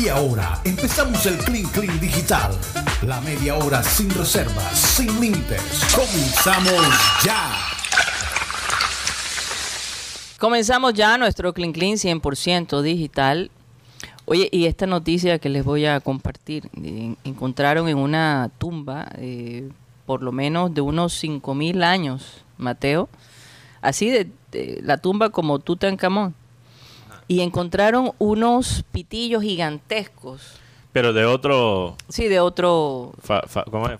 Y ahora empezamos el Clean Clean Digital. La media hora sin reservas, sin límites. Comenzamos ya. Comenzamos ya nuestro Clean Clean 100% digital. Oye, y esta noticia que les voy a compartir, encontraron en una tumba, eh, por lo menos de unos 5.000 años, Mateo, así de, de la tumba como Tutankamón, y encontraron unos pitillos gigantescos, Pero de otro. sí, de otro fa- fa- ¿Cómo es?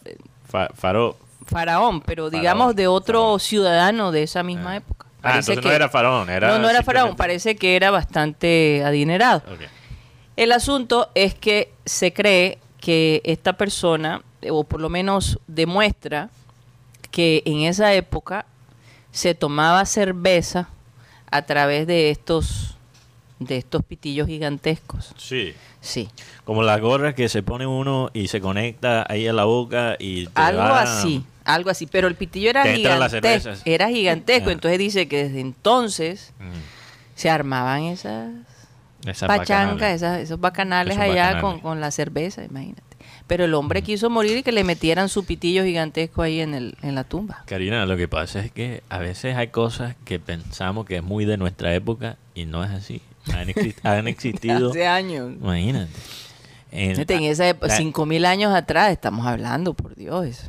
Fa- faro. faraón, pero digamos de otro faraón. ciudadano de esa misma época. Ah, Parece entonces no era faraón, era. no, no era faraón, parece que era bastante adinerado. El asunto es que se cree que esta persona, eh, o por lo menos demuestra, que en esa época se tomaba cerveza a través de estos, de estos pitillos gigantescos. Sí. Sí, Como las gorras que se pone uno y se conecta ahí a la boca y. te algo va- así, algo así. Pero el pitillo era gigantesco. Era gigantesco. Ah. Entonces dice que desde entonces Mm, se armaban esas esas bacanales. esas- esos bacanales Esos allá bacanales. Con, con la cerveza, imagínate. Pero el hombre quiso morir y que le metieran su pitillo gigantesco ahí en, el, en la tumba. Karina, lo que pasa es que a veces hay cosas que pensamos que es muy de nuestra época y no es así. Han, exi- han existido. Hace años. Imagínate. En- Fíjate, en esa época, la- cinco mil años atrás estamos hablando, por Dios.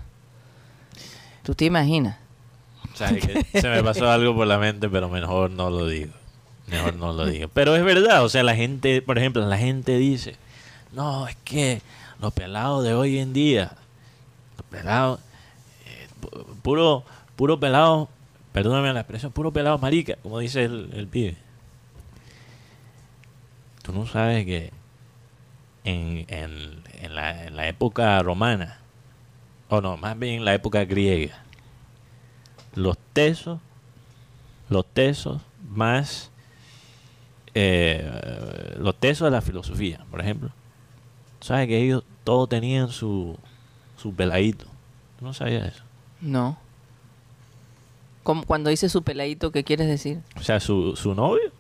¿Tú te imaginas? Se me pasó algo por la mente, pero mejor no lo digo. Mejor no lo digo. Pero es verdad, o sea, la gente, por ejemplo, la gente dice, no, es que los pelados de hoy en día, los pelados, eh, pu- puro, puro pelado, perdóname la expresión, puro pelado marica, como dice el, el pibe. Tú no sabes que en, en- en la, en la época romana, o no, más bien en la época griega, los tesos, los tesos más, eh, los tesos de la filosofía, por ejemplo. ¿Sabes que ellos todos tenían su, su peladito? ¿Tú no sabías eso? No. Como cuando dice su peladito, ¿qué quieres decir? O sea, su, su novio,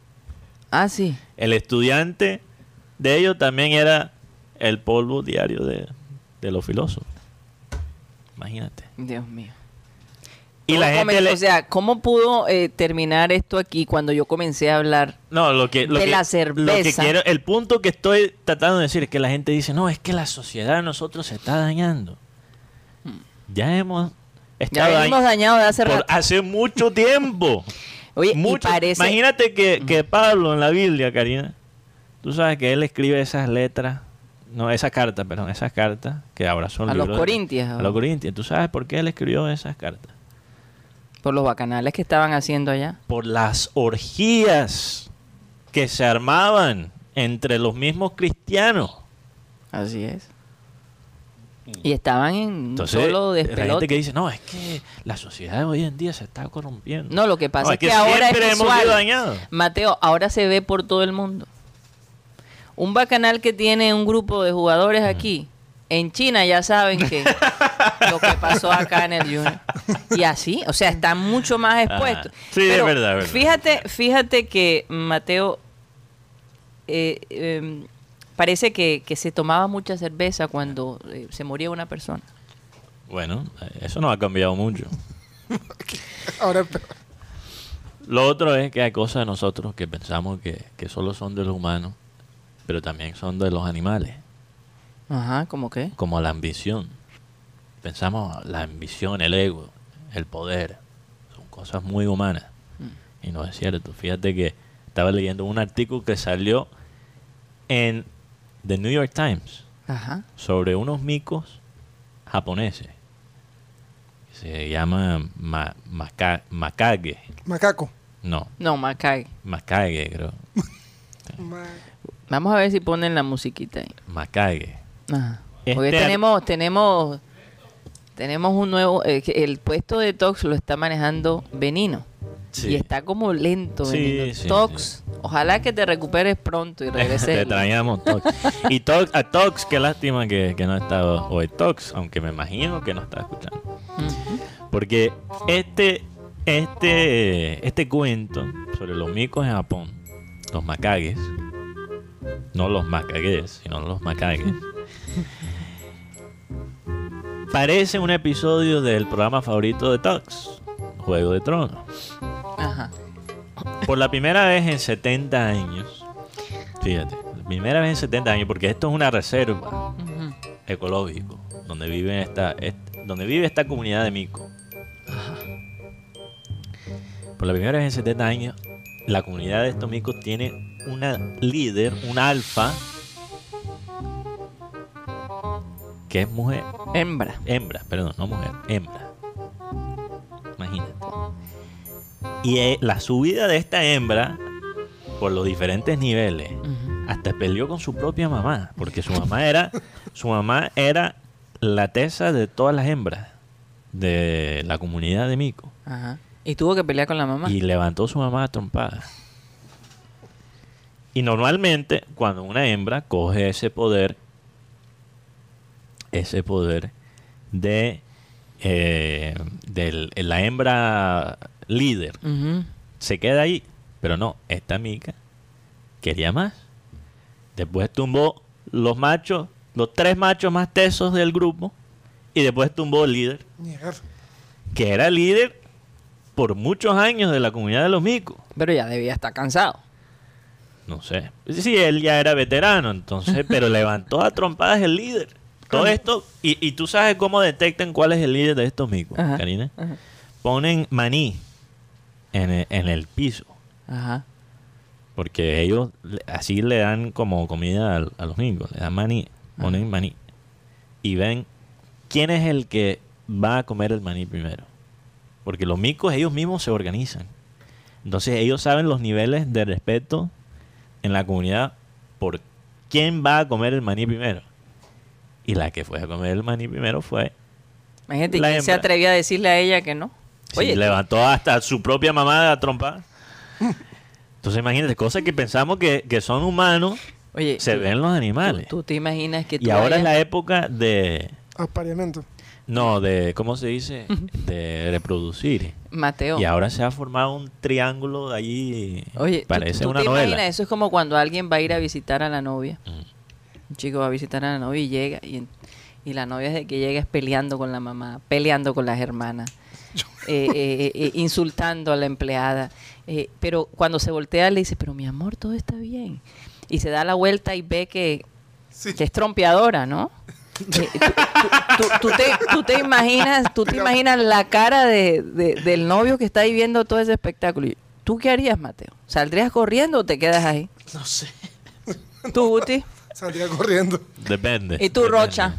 Ah, sí. el estudiante de ellos también era el polvo diario de, de los filósofos. Imagínate. Dios mío. Y la ¿Cómo gente le- O sea, ¿cómo pudo eh, terminar esto aquí cuando yo comencé a hablar? No, lo que, lo de que- la Lo que cerveza. quiero, el punto que estoy tratando de decir es que la gente dice, no, es que la sociedad de nosotros se está dañando. Ya hemos Hmm. Ya estado venimos dañ- dañados de hace por rato. hace mucho tiempo. Oye, Mucho- y parece... Imagínate que, que Pablo en la Biblia, Karina, tú sabes que él escribe esas letras, no, esas cartas, perdón, esas cartas que ahora son A los libros de- corintios, A los corintios. ¿Tú sabes por qué él escribió esas cartas? Por los bacanales que estaban haciendo allá. por las orgías que se armaban entre los mismos cristianos. Así es. Y estaban en Entonces, solo la gente despelote. que dice, no, es que la sociedad de hoy en día se está corrompiendo. No, lo que pasa No, es que, ahora es visual. Mateo, ahora se ve por todo el mundo. Un bacanal que tiene un grupo de jugadores aquí, en China ya saben que lo que pasó acá en el Junior. Y así, o sea, están mucho más expuestos. Sí, es verdad, es verdad. Fíjate, fíjate que Mateo eh, em, parece que, que se tomaba mucha cerveza cuando eh, se moría una persona. Bueno, eso no ha cambiado mucho. Ahora, Lo otro es que hay cosas de nosotros que pensamos que, que solo son de los humanos, pero también son de los animales, Ajá, ¿cómo qué? como la ambición. Pensamos la ambición, el ego, el poder, son cosas muy humanas. Y no es cierto. Fíjate que estaba leyendo un artículo que salió en The New York Times Ajá. sobre unos micos japoneses. Se llama ma, maca- Makage. macaco. No, No, Macay. Makage creo. Ma- Vamos a ver si ponen la musiquita ahí. Makage. Ajá. Este Porque tenemos, tenemos, tenemos un nuevo, eh, el puesto de Tox lo está manejando Benino. Sí. Y está como lento, Sí, Benino. sí, Tox, ojalá que te recuperes pronto y regreses. Te traíamos Tox. Y Tox, a Tox, qué lástima que, que no ha estado hoy Tox, aunque me imagino que no está escuchando. Porque este, este, este cuento sobre los micos en Japón, los Makages, no los macagues, sino los macagues, parece un episodio del programa favorito de Tux, Juego de Tronos. Ajá. Por la primera vez en 70 años, fíjate, la primera vez en 70 años, porque esto es una reserva Ujú. ecológica donde vive esta, est- donde vive esta comunidad de mico. Por la primera vez en 70 años, la comunidad de estos micos tiene una líder, una alfa, que es mujer, Hembra. hembra, perdón, no mujer, hembra. Imagínate. Y eh, la subida de esta hembra por los diferentes niveles hasta peleó con su propia mamá, porque su mamá era su mamá era la tesa de todas las hembras de la comunidad de Mico Ajá. Y tuvo que pelear con la mamá. y levantó su mamá a trompada. Y normalmente cuando una hembra coge ese poder ese poder de eh, del- la hembra líder se queda ahí. Pero no, esta mica quería más. Después tumbó los machos, los tres machos más tesos del grupo. Y después tumbó el líder, que era líder por muchos años de la comunidad de los micos. Pero ya debía estar cansado. No sé. Sí, él ya era veterano, entonces, pero levantó a trompadas el líder. Todo esto, y, y tú sabes cómo detectan cuál es el líder de estos micos, Ajá. Karina. Ajá. Ponen maní en el- en el piso. Ajá. Porque ellos así le dan como comida al- a, los micos, le dan maní, ponen maní. Y ven quién es el que va a comer el maní primero. Porque los micos ellos mismos se organizan. Entonces ellos saben los niveles de respeto en la comunidad por quién va a comer el maní primero. Y la que fue a comer el maní primero fue... Imagínate, ¿y La ¿quién se atrevía a decirle a ella que no? Sí, levantó hasta su propia mamá de la trompa. Entonces imagínate, cosas que pensamos que, que son humanos, oye, se tú- ven los animales. Tú, tú te imaginas que tú Y ahora es la época de... Apareamiento. No, de... ¿Cómo se dice? De reproducir. Mateo. Y ahora se ha formado un triángulo de allí. Oye, tú- parece tú, una te novela. imaginas, eso es como cuando alguien va a ir a visitar a la novia. Mm. Un chico va a visitar a la novia y llega y, y la novia desde que llega es peleando con la mamá, peleando con las hermanas, eh, eh, eh, insultando a la empleada. Eh, pero cuando se voltea le dice, pero mi amor, todo está bien. Y se da la vuelta y ve que, Sí. que es trompeadora, ¿no? Eh, tú, tú- tú- tú te, tú te imaginas, tú te imaginas la cara de, de- del novio que está ahí viendo todo ese espectáculo. Y, ¿Tú qué harías, Mateo? ¿Saldrías corriendo o te quedas ahí? No sé. Tú, Guti. Saldría corriendo. Depende. ¿Y tú, depende. Rocha?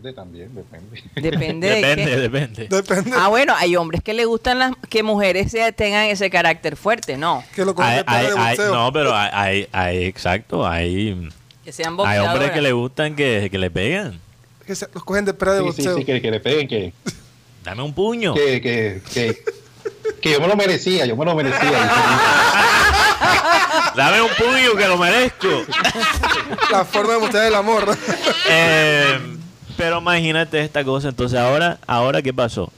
Depende también, depende. Depende, de Depende, qué. depende. Depende. Ah, bueno, hay hombres que le gustan las que mujeres sea- tengan ese carácter fuerte, ¿no? Que lo cogen Hay- hay- de hay- no, pero hay, hay, hay- exacto, hay, Que sean hay hombres que le gustan que, que le pegan. Que se- los cogen de pera de Sí, sí, sí, que, que le peguen, que, Dame un puño. que, que, que, que yo me lo merecía, yo me lo merecía. Dame un puño que lo merezco. La forma de mostrar el amor. Eh, pero imagínate esta cosa. Entonces, ahora, ahora ¿qué pasó?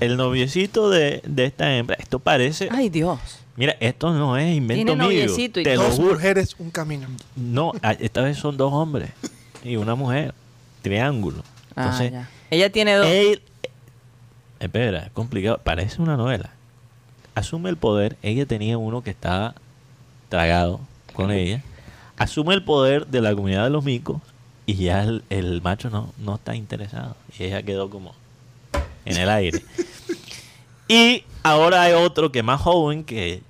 El noviecito de, de esta hembra, esto parece. Ay, Dios. Mira, esto no es invento Tiene mío. noviecito y Te lo Dos juro. mujeres, un camino. No, a- esta vez son dos hombres y una mujer. Triángulo. Ah, Entonces, ya. Ella tiene dos. él. Espera, es complicado. Parece una novela. Asume el poder. Ella tenía uno que estaba tragado con ella. Asume el poder de la comunidad de los micos y ya el, el macho no, no está interesado. Y ella quedó como en el aire. Y ahora hay otro que es más joven que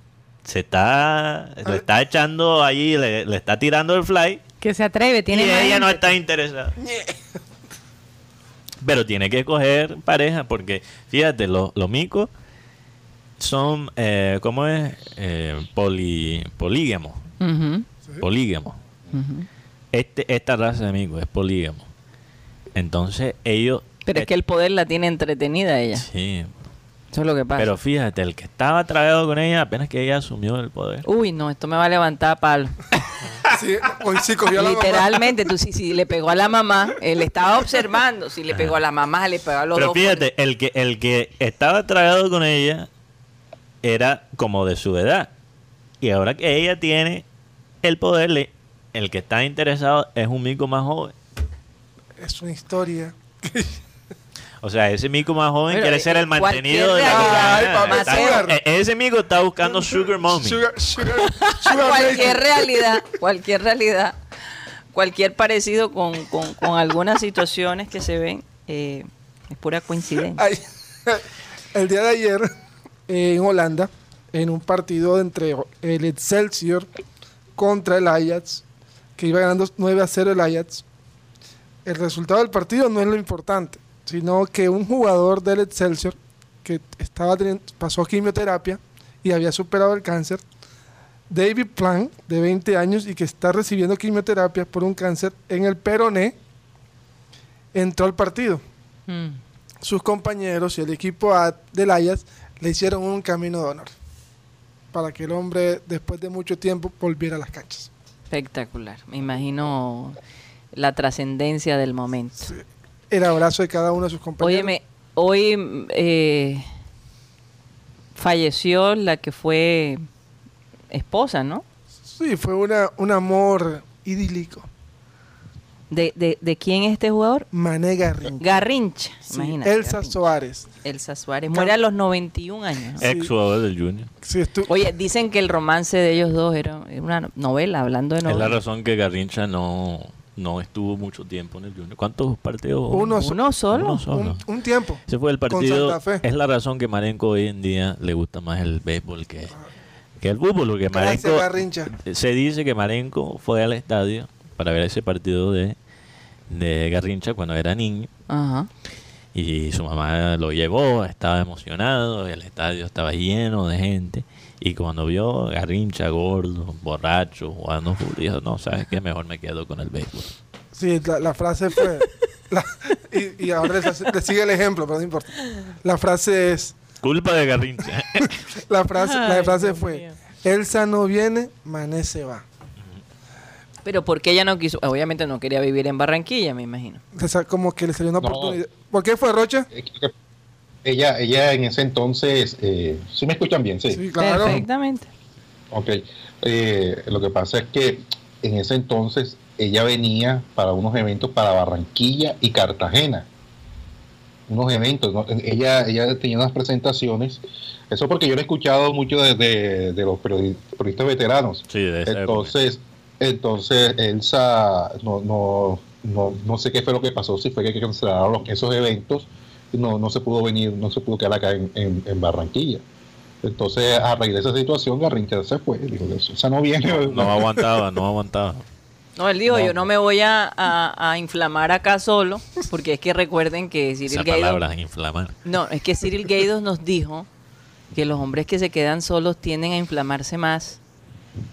se está, le está echando ahí, le, le está tirando el fly Que se atreve, y tiene más ella no está interesada. Pero tiene que coger pareja porque, fíjate, los, los micos son, eh, ¿cómo es? Eh, poli, Polígamos. ujú. Este, esta raza de micos es polígamo. Entonces ellos... Pero es que el poder la tiene entretenida ella. Sí, Eso es lo que pasa. pero fíjate, el que estaba tragado con ella apenas que ella asumió el poder. Uy, no, esto me va a levantar a palo. Sí, hoy sí cogió a la mamá. Literalmente, tú si, si le pegó a la mamá, él estaba observando. Si le pegó a la mamá, le pegó a los Pero dos. fíjate, el que, el que estaba tragado con ella era como de su edad. Y ahora que ella tiene el poder, le- el que está interesado es un mico más joven. Es una historia. O sea, ese mico más joven Pero, quiere eh, ser el cualquier mantenido de la realidad- Ay, papá, Está- sugar. eh, Ese mico está buscando Sugar Mommy. Sugar, sugar, sugar cualquier realidad, cualquier realidad, cualquier parecido con, con- con algunas situaciones que se ven, eh, es pura coincidencia. Ay, el día de ayer, eh, en Holanda, en un partido entre el Excelsior contra el Ajax, que iba ganando 9 a 0 el Ajax, el resultado del partido no es lo importante, sino que un jugador del Excelsior que estaba pasó quimioterapia y había superado el cáncer, David Plan, de 20 años y que está recibiendo quimioterapia por un cáncer en el peroné, entró al partido Mm. sus compañeros y el equipo del Ajax le hicieron un camino de honor para que el hombre después de mucho tiempo volviera a las canchas. Espectacular. Me imagino la trascendencia del momento. El abrazo de cada uno de sus compañeros. Óyeme, hoy eh, falleció la que fue esposa, ¿no? Sí, fue una, un amor idílico. ¿De, de, de quién es este jugador? Mané Garrincha. Garrincha. Sí, imagínate. Elsa Garrincha. Suárez. Elsa Suárez. Muere a los 91 años. ¿no? Ex jugador del Junior. Sí, Oye, dicen que el romance de ellos dos era una novela, hablando de Es la novela. razón que Garrincha no, no estuvo mucho tiempo en el Junior. ¿Cuántos partidos? Uno Uno solo. Uno solo. un, un tiempo. Ese fue el Con partido. Santa Fe. Es la razón que Marenco hoy en día le gusta más el béisbol que, que el fútbol. Porque Gracias, Marenco, Garrincha. se dice que Marenco fue al estadio para ver ese partido de, de Garrincha cuando era niño. Ajá. Y su mamá lo llevó, estaba emocionado, el estadio estaba lleno de gente. Y cuando vio Garrincha gordo, borracho, jugando fútbol, dijo, no, ¿sabes qué? Mejor me quedo con el béisbol. Sí, la, la frase fue... la- y, y ahora le, le sigue el ejemplo, pero no importa. La frase es... Culpa de Garrincha. La frase, la frase fue... mío. Elsa no viene, Mané se va. Pero ¿por qué ella no quiso? Obviamente no quería vivir en Barranquilla, me imagino. O sea, como que le salió una No. oportunidad. ¿Por qué fue Rocha? Eh, Ella, ella en ese entonces, eh, ¿sí me escuchan bien? Sí. Sí, claro. Perfectamente. Ok. Eh, lo que pasa es que en ese entonces ella venía para unos eventos para Barranquilla y Cartagena. Unos eventos. ¿no? Ella, ella tenía unas presentaciones. Eso porque yo lo he escuchado mucho de, de- de los periodi- periodistas veteranos. Sí, de esa época. Entonces, Elsa, no, no, no, no sé qué fue lo que pasó, si fue que cancelaron esos eventos, no, no se pudo venir, no se pudo quedar acá en, en- en Barranquilla. Entonces, a raíz de esa situación, Garrincha se fue, dijo que esa no viene. No aguantaba, no aguantaba. No, él dijo, No. yo no me voy a, a- a inflamar acá solo, porque es que recuerden que Cyril Esa Gaydos... palabra, inflamar. No, es que Cyril Gaydos nos dijo que los hombres que se quedan solos tienden a inflamarse más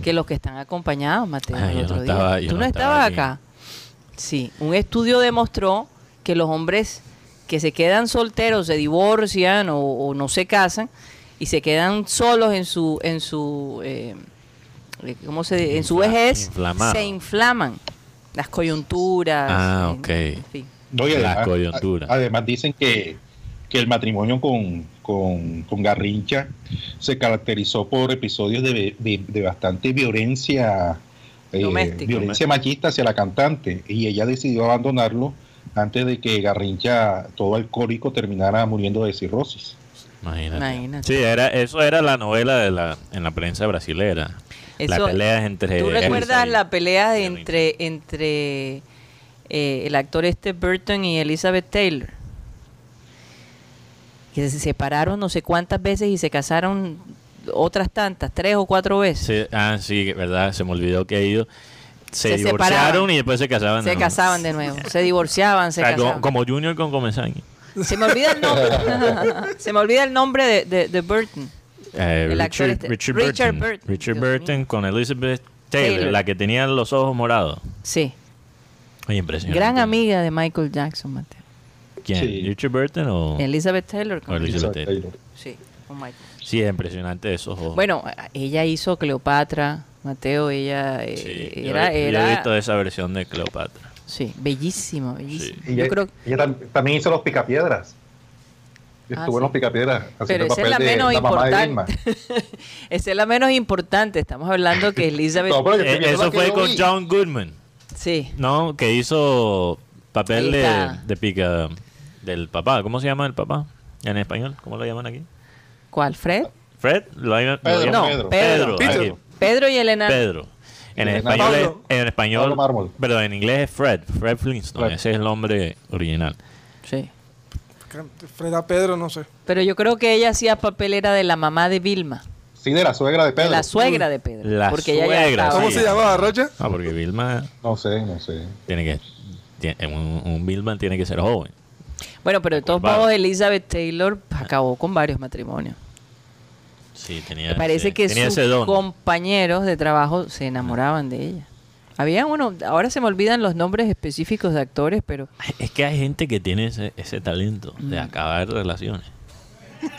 que los que están acompañados, Mateo, el otro no día. estaba- ¿Tú no no estaba estabas aquí. acá? Sí, un estudio demostró que los hombres que se quedan solteros, se divorcian o, o no se casan y se quedan solos en su en su eh, eh, ¿cómo se en su vejez inflamado. se inflaman las coyunturas. Ah, en- ok. en fin. No, y Las coyunturas. además dicen que, que el matrimonio con, con, con Garrincha se caracterizó por episodios de, de- de bastante violencia, eh, Doméstica. violencia machista hacia la cantante y ella decidió abandonarlo antes de que Garrincha, todo alcohólico, terminara muriendo de cirrosis. Imagínate. Imagínate. Sí, era, eso era la novela de la, en la prensa brasilera. la Eso- pelea entre. ¿Tú recuerdas y- la pelea entre, entre eh, el actor este Burton y Elizabeth Taylor? Que se separaron no sé cuántas veces y se casaron otras tantas, tres o cuatro veces. Sí, ah, sí, verdad, se me olvidó que ellos se, Se divorciaron separaban. y después se casaban. de Se casaban de nuevo, se divorciaban, O se sea, como, casaban. como Junior con Comesaña. Se me olvida el nombre. se me olvida el nombre de, de, de Burton. Eh, El actor Richard, Burton. Richard Burton con Elizabeth Taylor, Taylor. la que tenía los ojos morados. Sí, Oye, impresionante. gran amiga de Michael Jackson, Mateo. ¿Quién? Sí. ¿Richard Burton o...? Elizabeth Taylor. O Elizabeth Taylor. Sí, con Michael. Sí, es impresionante esos ojos. Bueno, ella hizo Cleopatra, Mateo, ella eh, Sí, yo- era, yo, he era visto esa versión de Cleopatra. sí, bellísima, bellísima. Ella, Yo creo ella tam- también hizo los picapiedras. Estuvo en sí. los picapiedras Pero esa es la de menos la mamá importante. esa es la menos importante. Estamos hablando que Elizabeth. No, pero yo Eh, eso que fue yo con vi. John Goodman, Sí. ¿no? Que hizo papel de, de pica del papá. ¿Cómo se llama el papá en español? ¿Cómo lo llaman aquí? ¿Cuál? ¿Fred? Fred. ¿Lo llaman- lo Pedro, No, Pedro. Pedro. Y Elena. Pedro. En Elena español, es, en español, Pablo pero en inglés es Fred, Fred Flintstone, Fred. ese es el nombre original. Sí. Freda Pedro, no sé. Pero yo creo que ella hacía papel era de la mamá de Vilma. Sí, de la suegra de De Pedro. la suegra de Pedro. La porque ella ya suegra, ¿Cómo sí. se llamaba, Rocha? Ah, porque Vilma No sé, no sé. tiene que, tiene- un, un Vilma tiene que ser joven. Bueno, pero de todos modos Elizabeth Taylor acabó con varios matrimonios. Sí, tenía, Me parece ese- que tenía sus ese don. compañeros de trabajo se enamoraban de ella. Había uno, ahora se me olvidan los nombres específicos de actores, pero Es que hay gente que tiene ese, ese talento de Mm. acabar relaciones.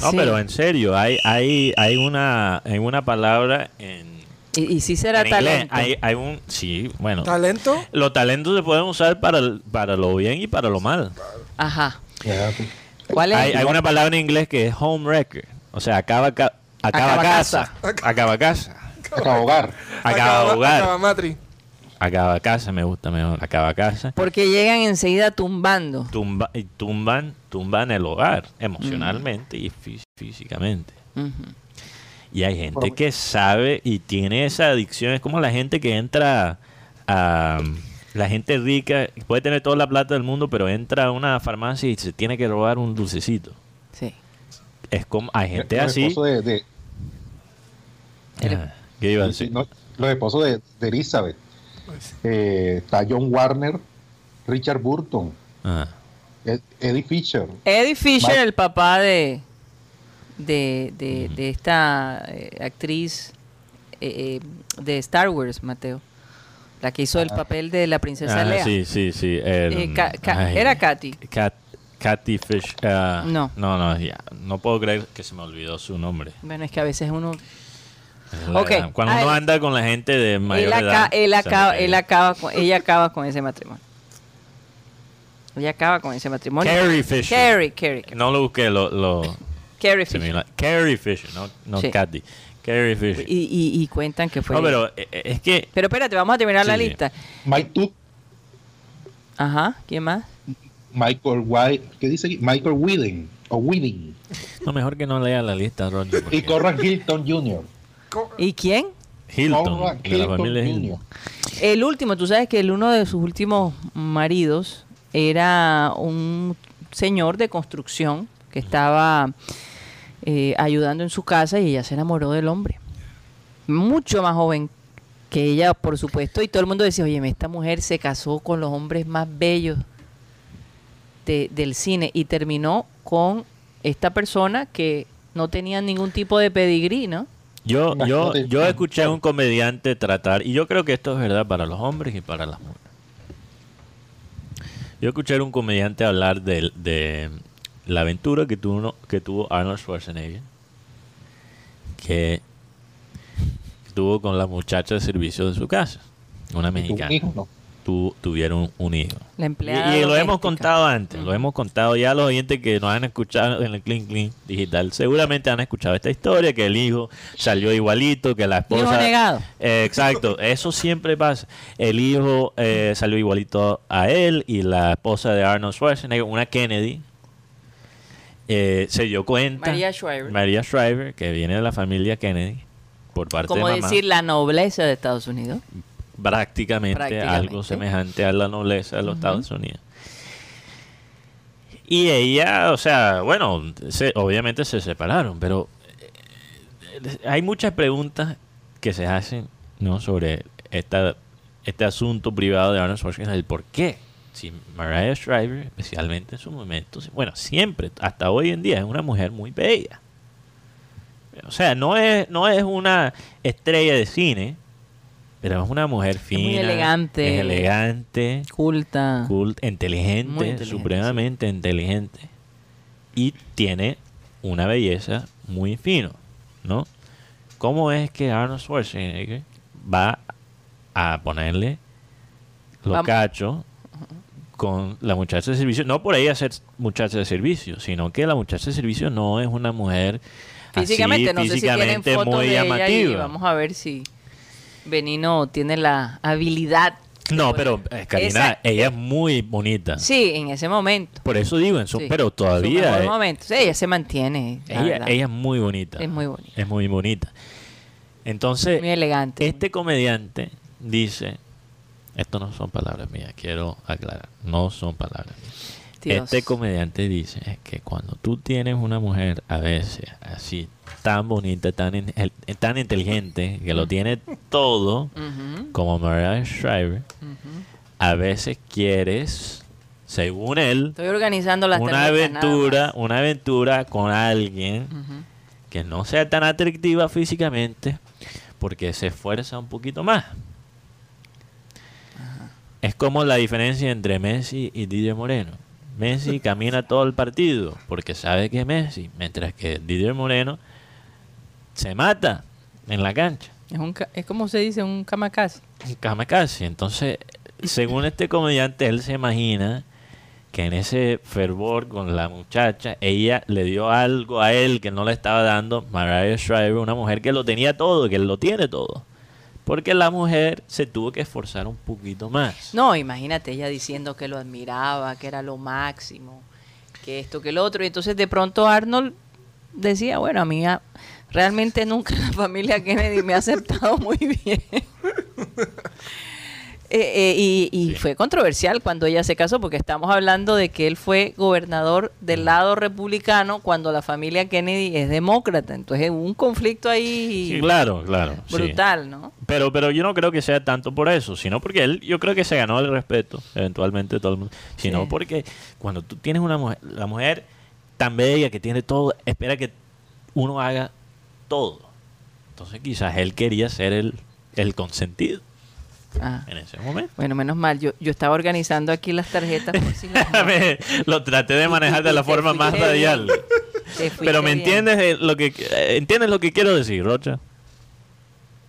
No, Sí. pero en serio, hay, hay, hay una, hay una palabra en, y, y sí será en inglés. talento. Hay, hay un, sí, bueno. ¿Talento? Los talentos se pueden usar para, el- para lo bien y para lo mal. Ajá. Hay, hay una palabra en inglés que es homewrecker. O sea, acaba, ca- acaba, Acaba casa. casa. Acaba casa. Acaba hogar. Acaba hogar. Acaba Matri. Acaba casa, me gusta mejor. Acaba casa. Porque llegan enseguida tumbando. Tumba, y tumban, tumban el hogar emocionalmente y fí- físicamente. Ujú. Y hay gente que sabe y tiene esa adicción. Es como la gente que entra a... La gente rica puede tener toda la plata del mundo, pero entra a una farmacia y se tiene que robar un dulcecito. Sí. Es como... Hay gente Los así... esposos de, de- Ah, ¿Qué iba a decir? no, los esposos de, de Elizabeth. Eh, está John Warner, Richard Burton, Ah. Ed- Eddie Fisher. Eddie Fisher, Mike- el papá de de, de, de esta eh, actriz eh, eh, de Star Wars, Mateo. La que hizo el Ah. papel de la princesa Ah, Lea. sí, sí, sí. el- Eh, Ca- Ca- ay, era Katy. Katy Fish. ah, No. No, no, ya. No puedo creer que se me olvidó su nombre. Bueno, es que a veces uno... Es la Ok. edad. Cuando Ah, uno anda con la gente de mayor Él, edad. él acaba, me él cae. acaba con, ella acaba con ese matrimonio. Ella acaba con ese matrimonio. Carrie Fisher. Carrie, Carrie, No lo busqué, lo... lo Carrie Fisher. la- Carrie Fisher, no, no Sí. Katy. Carrie Fisher. Y, y, y cuentan que fue... no, pero eh, es que... Pero espérate, vamos a terminar la Sí, lista. Mike Ajá, ¿quién más? Michael White, ¿qué dice aquí? Michael Whedon, o Whedon, No, mejor que no lea la lista, Ronnie. y Conrad Hilton Jr. ¿Y quién? Hilton, de la Hilton familia Jr. Hilton. El último, tú sabes que el uno de sus últimos maridos era un señor de construcción que estaba eh, ayudando en su casa y ella se enamoró del hombre. Mucho más joven que ella, por supuesto, y todo el mundo decía, oye, esta mujer se casó con los hombres más bellos de- del cine y terminó con esta persona que no tenía ningún tipo de pedigrí, ¿no? Yo, yo, yo escuché a un comediante tratar, y yo creo que esto es verdad para los hombres y para las mujeres. Yo escuché a un comediante hablar de, de la aventura que tuvo, que tuvo Arnold Schwarzenegger, que tuvo con la muchacha de servicio de su casa, una ¿Y tuvo un mexicana. hijo? No. Tu- tuvieron un hijo. La Y, empleada y lo hemos contado antes, lo hemos contado ya los oyentes que nos han escuchado en el Clean Clean Digital. Seguramente han escuchado esta historia, que el hijo salió igualito, que la esposa... Hijo negado. Eh, exacto, eso siempre pasa. El hijo eh, salió igualito a él y la esposa de Arnold Schwarzenegger, una Kennedy, eh, se dio cuenta... María Shriver. María Shriver, que viene de la familia Kennedy, por parte de mamá decir la nobleza de Estados Unidos. prácticamente, Prácticamente. algo semejante a la nobleza de los Estados Unidos. Y ella, o sea, bueno, se- obviamente se separaron, pero eh, hay muchas preguntas que se hacen ¿no? sobre esta, este asunto privado de Arnold Schwarzenegger, el por qué. Si Mariah Shriver, especialmente en su momento, bueno, siempre, hasta hoy en día, es una mujer muy bella. O sea, no es, no es una estrella de cine, pero es una mujer fina. muy elegante. Es elegante, Culta. cult, inteligente, supremamente inteligente. Y tiene una belleza muy fino, ¿no? ¿Cómo es que Arnold Schwarzenegger va a ponerle los cachos con la muchacha de servicio, no por ella ser muchacha de servicio, sino que la muchacha de servicio no es una mujer así, Físicamente, no sé si tienen físicamente fotos muy de ella y llamativa. vamos a ver si Benino tiene la habilidad. No, pero eh, Karina, ella es muy bonita. Sí, en ese momento. Por eso digo, en su, Sí, pero Su todavía mejor eh, momento. Sí, ella se mantiene. ella es muy bonita. Es muy bonita. Es muy bonita. Entonces, muy elegante. este comediante dice, esto no son palabras mías, quiero aclarar, no son palabras mías. Dios. Este comediante dice que cuando tú tienes una mujer a veces así tan bonita, tan, in- tan inteligente, que lo tiene todo, como Mariah Shriver, ujú. a veces quieres, según él, Estoy organizando las una aventura, una aventura con alguien que no sea tan atractiva físicamente porque se esfuerza un poquito más. Es como la diferencia entre Messi y Didier Moreno. Messi camina todo el partido porque sabe que es Messi, mientras que Didier Moreno se mata en la cancha. Es, un, es como se dice, un kamikaze. Un kamikaze. Entonces, según este comediante, él se imagina que en ese fervor con la muchacha, ella le dio algo a él que no le estaba dando Mariah Shriver, una mujer que lo tenía todo, que lo tiene todo. Porque la mujer se tuvo que esforzar un poquito más. No, imagínate ella diciendo que lo admiraba, que era lo máximo, que esto, que lo otro. Y entonces de pronto Arnold decía, bueno, a mí realmente nunca la familia Kennedy me ha aceptado muy bien. Eh, eh, y y fue controversial cuando ella se casó, porque estamos hablando de que él fue gobernador del lado republicano cuando la familia Kennedy es demócrata. Entonces hubo un conflicto ahí Sí, claro, claro. sí. brutal, ¿no? Pero, pero yo no creo que sea tanto por eso, sino porque él, yo creo que se ganó el respeto, eventualmente todo el mundo, sino porque cuando tú tienes una mujer, la mujer tan bella que tiene todo, espera que uno haga todo. Entonces quizás él quería ser el, el consentido Ah. en ese momento. Bueno, menos mal, yo, yo estaba organizando aquí las tarjetas por si las- Lo traté de manejar de la forma más bien. radial. Pero me bien. entiendes lo que eh, entiendes lo que quiero decir, Rocha.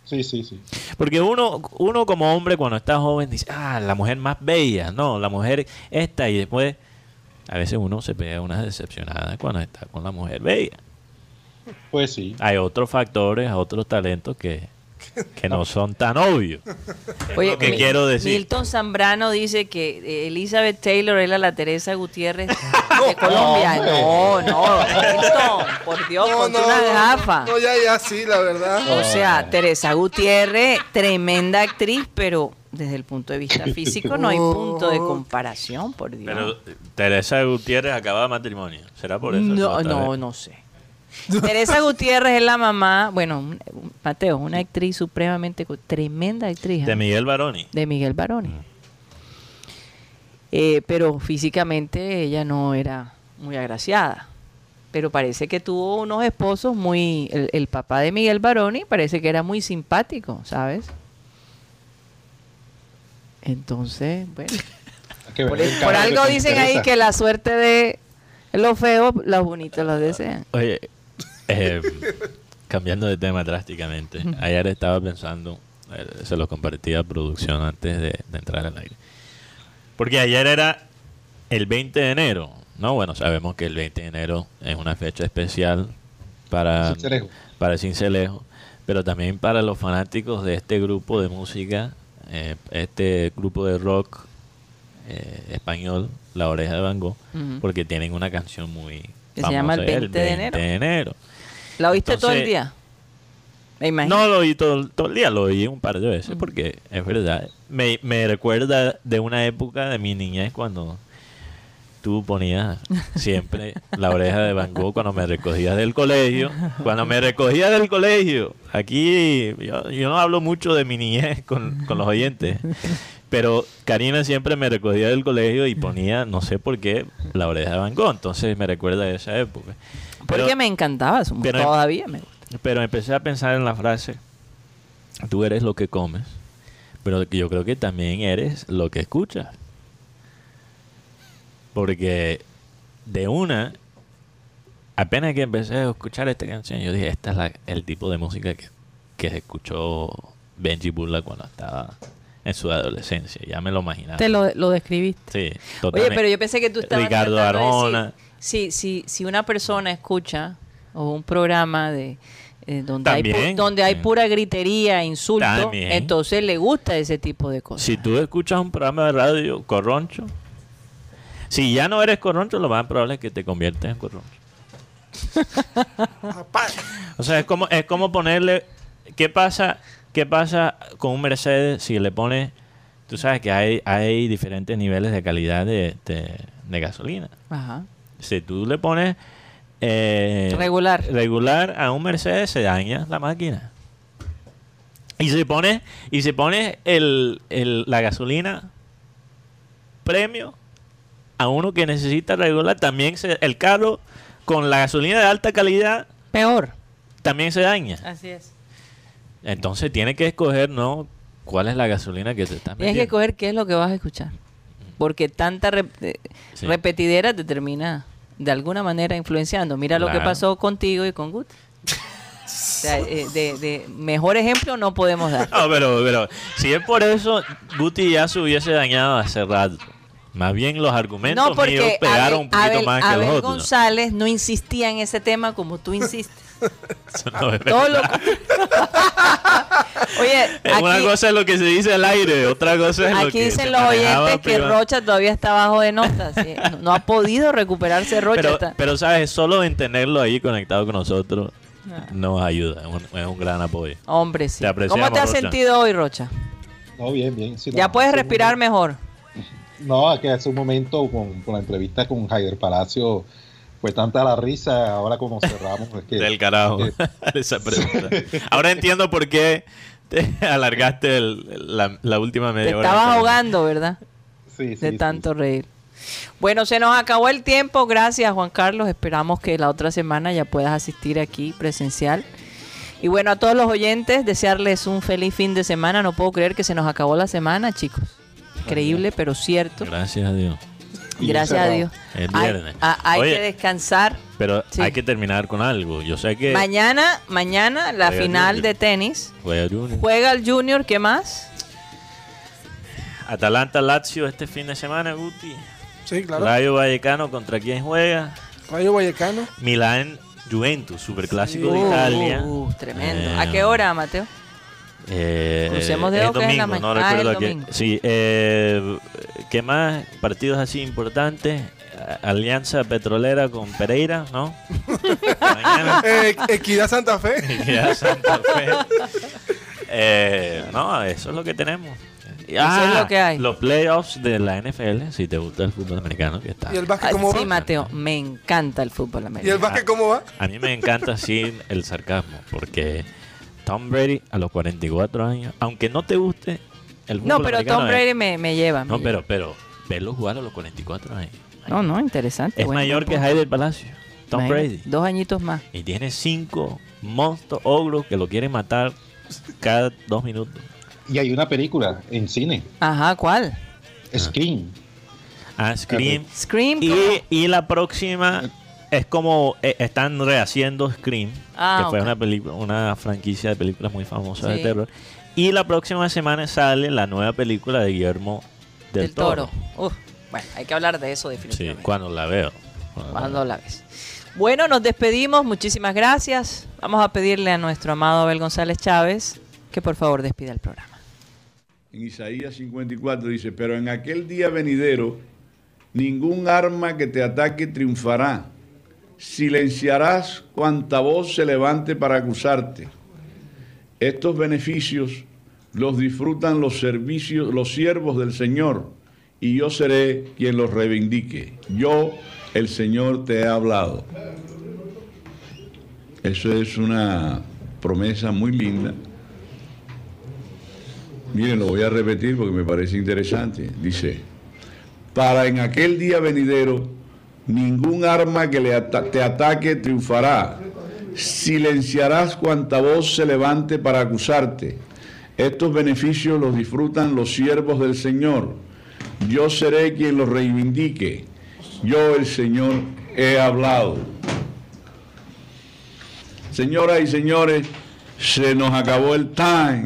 Sí, sí, sí. Porque uno, uno como hombre cuando está joven dice, ah, la mujer más bella, no, la mujer esta y después a veces uno se pega una decepcionada cuando está con la mujer bella. Pues sí. Hay otros factores, otros talentos que, que no son tan obvios. Oye, lo que Mi- quiero decir. Milton Zambrano dice que eh, Elizabeth Taylor era la Teresa Gutiérrez de Colombia. No, no, Milton, por Dios, ponte una gafa. No, ya, ya, sí, la verdad. O sea, Teresa Gutiérrez, tremenda actriz, pero desde el punto de vista físico no hay punto de comparación, por Dios. Pero eh, Teresa Gutiérrez acaba matrimonio. ¿Será por eso? no, no, no sé. Teresa Gutiérrez es la mamá, bueno, Mateo, una actriz supremamente, tremenda actriz. De ¿eh? Miguel Baroni. de Miguel Baroni. Eh, pero físicamente ella no era muy agraciada. Pero parece que tuvo unos esposos muy... El, el papá de Miguel Baroni parece que era muy simpático, ¿sabes? Entonces, bueno. Por, el por algo dicen ahí que la suerte de los feos, los bonitos los desean. Oye, eh, cambiando de tema drásticamente, ayer estaba pensando, eh, se lo compartí a producción antes de, de entrar al aire. Porque ayer era el 20 de enero, ¿no? Bueno, sabemos que el 20 de enero es una fecha especial para, Cincelejo. para Cincelejo, pero también para los fanáticos de este grupo de música, eh, este grupo de rock eh, español, La Oreja de Van Gogh, porque tienen una canción muy Que se llama El famosa, 20 de enero. enero. ¿La oíste todo el día? Me imagino. No lo oí todo, todo el día, lo oí un par de veces Ujú. porque es verdad. Me, me recuerda de una época de mi niñez cuando tú ponías siempre la oreja de Van Gogh cuando me recogías del colegio. Cuando me recogías del colegio. Aquí yo, yo no hablo mucho de mi niñez con, con los oyentes. Pero Karina siempre me recogía del colegio y ponía, no sé por qué, la oreja de Van Gogh. Entonces me recuerda de esa época. Porque Pero- me encantaba, su- pero- todavía me gusta. pero empecé a pensar en la frase, tú eres lo que comes, pero yo creo que también eres lo que escuchas. Porque de una, apenas que empecé a escuchar esta canción, yo dije, esta es la- el tipo de música que, que escuchó Benji Bulla cuando estaba en su adolescencia. Ya me lo imaginaba. Te lo, lo describiste. Sí, Oye, totalmente. pero yo pensé que tú estabas Ricardo decir, Arjona. si, si, una persona escucha o un programa de eh, donde, hay, donde hay Sí. pura gritería, insulto, También. entonces le gusta ese tipo de cosas. Si tú escuchas un programa de radio corroncho, si ya no eres corroncho, lo más probable es que te conviertes en corroncho. O sea, es como, es como ponerle. ¿Qué pasa, ¿Qué pasa con un Mercedes si le pones. Tú sabes que hay, hay diferentes niveles de calidad de, de- de gasolina. Ajá. Si tú le pones. eh, Regular. Regular a un Mercedes, se daña la máquina. Y si pones, y si pones el, el- la gasolina premio a uno que necesita regular, también se, el carro con la gasolina de alta calidad Peor. también se daña. Así es. Entonces tiene que escoger, ¿no? ¿Cuál es la gasolina que te estás Tienes metiendo? que coger qué es lo que vas a escuchar. Porque tanta rep- eh, Sí. repetidera te termina de alguna manera influenciando. Mira lo que pasó contigo y con Gut. O sea, eh, de, de mejor ejemplo no podemos dar. No, pero, pero si es por eso, Guti ya se hubiese dañado hace rato. Más bien los argumentos No, míos pegaron un poquito Abel- más que Abel los otros. González no insistía en ese tema como tú insistes. Todo lo. Oye, Eh, Una aquí, cosa es lo que se dice al aire, otra cosa es lo aquí que dicen se los oyentes que privado. Rocha todavía está bajo de notas. ¿sí? No, no ha podido recuperarse Rocha. Pero, está- pero, ¿sabes? Solo en tenerlo ahí conectado con nosotros Ah. nos ayuda. Es un, es un gran apoyo. Hombre, sí. Te ¿Cómo te has Rocha. sentido hoy, Rocha? No, bien, bien. sí, no, Ya puedes respirar momento- mejor. No, que hace un momento con, con la entrevista con Javier Palacio fue tanta la risa, ahora como cerramos. es que, Del carajo. eh, Esa pregunta. Ahora entiendo por qué te alargaste el- la, la última Te media hora. estabas ahogando, ¿verdad? sí, sí, De sí. tanto reír. Bueno, se nos acabó el tiempo. Gracias, Juan Carlos. Esperamos que la otra semana ya puedas asistir aquí presencial. Y bueno, a todos los oyentes, desearles un feliz fin de semana. No puedo creer que se nos acabó la semana, chicos. Increíble, pero cierto. Gracias a Dios. Gracias a. Dios. Es Hay, viernes. a- hay Oye, que descansar. Pero Sí. hay que terminar con algo. Yo sé que Mañana, mañana, la final de tenis. juega Junior. Juega el Junior, ¿qué más? Atalanta Lazio este fin de semana, Guti. Sí, claro. Rayo Vallecano contra quién juega. Rayo Vallecano. Milán Juventus, superclásico de Uh, Italia. uh, tremendo. Eh, ¿A qué hora, Mateo? Eh, Crucemos es que es en la no ah, recuerdo el domingo. Sí, eh, ¿qué más? Partidos así importantes. Alianza Petrolera con Pereira, ¿no? Mañana. Eh, Equidad Santa Fe. Santa Fe. Eh, no, eso es lo que tenemos. Ah, Eso es lo que hay. Los playoffs de la NFL, si te gusta el fútbol americano, que está. ¿Y el básquet Ah, cómo sí, va? Mateo, me encanta el fútbol ¿Y el americano. básquet cómo va? A mí me encanta así el sarcasmo, porque Tom Brady a los 44 años, aunque no te guste el fútbol No, pero Tom Brady me, me lleva. me No, lleva. pero, pero, verlo jugar a los 44 años. No, no, interesante. Es mayor que punto. Heider Palacio, Tom Imagínate, Brady. Dos añitos más. Y tiene cinco monstruos ogros que lo quieren matar cada dos minutos. Y hay una película en cine, Ajá, ¿cuál? Scream. Ah, Scream. Scream. Y, y la próxima es como eh, están rehaciendo Scream, Ah, que fue una película, una franquicia de películas muy famosa de Sí. terror. Y la próxima semana sale la nueva película de Guillermo del, del Toro. Uf, bueno, hay que hablar de eso Sí, definitivamente. cuando la veo. Cuando la Cuando veo. la ves. Bueno, nos despedimos. Muchísimas gracias. Vamos a pedirle a nuestro amado Abel González Chávez que por favor despida el programa. En Isaías 54 dice, pero en aquel día venidero, ningún arma que te ataque triunfará. Silenciarás cuanta voz se levante para acusarte. Estos beneficios los disfrutan los servicios, los siervos del Señor, y yo seré quien los reivindique. Yo, el Señor, te he hablado. Eso es una promesa muy linda. Miren, lo voy a repetir porque me parece interesante. Dice, para en aquel día venidero, ningún arma que le te ataque triunfará. Silenciarás cuanta voz se levante para acusarte. Estos beneficios los disfrutan los siervos del Señor. Yo seré quien los reivindique. Yo, el Señor, he hablado. Señoras y señores, se nos acabó el time.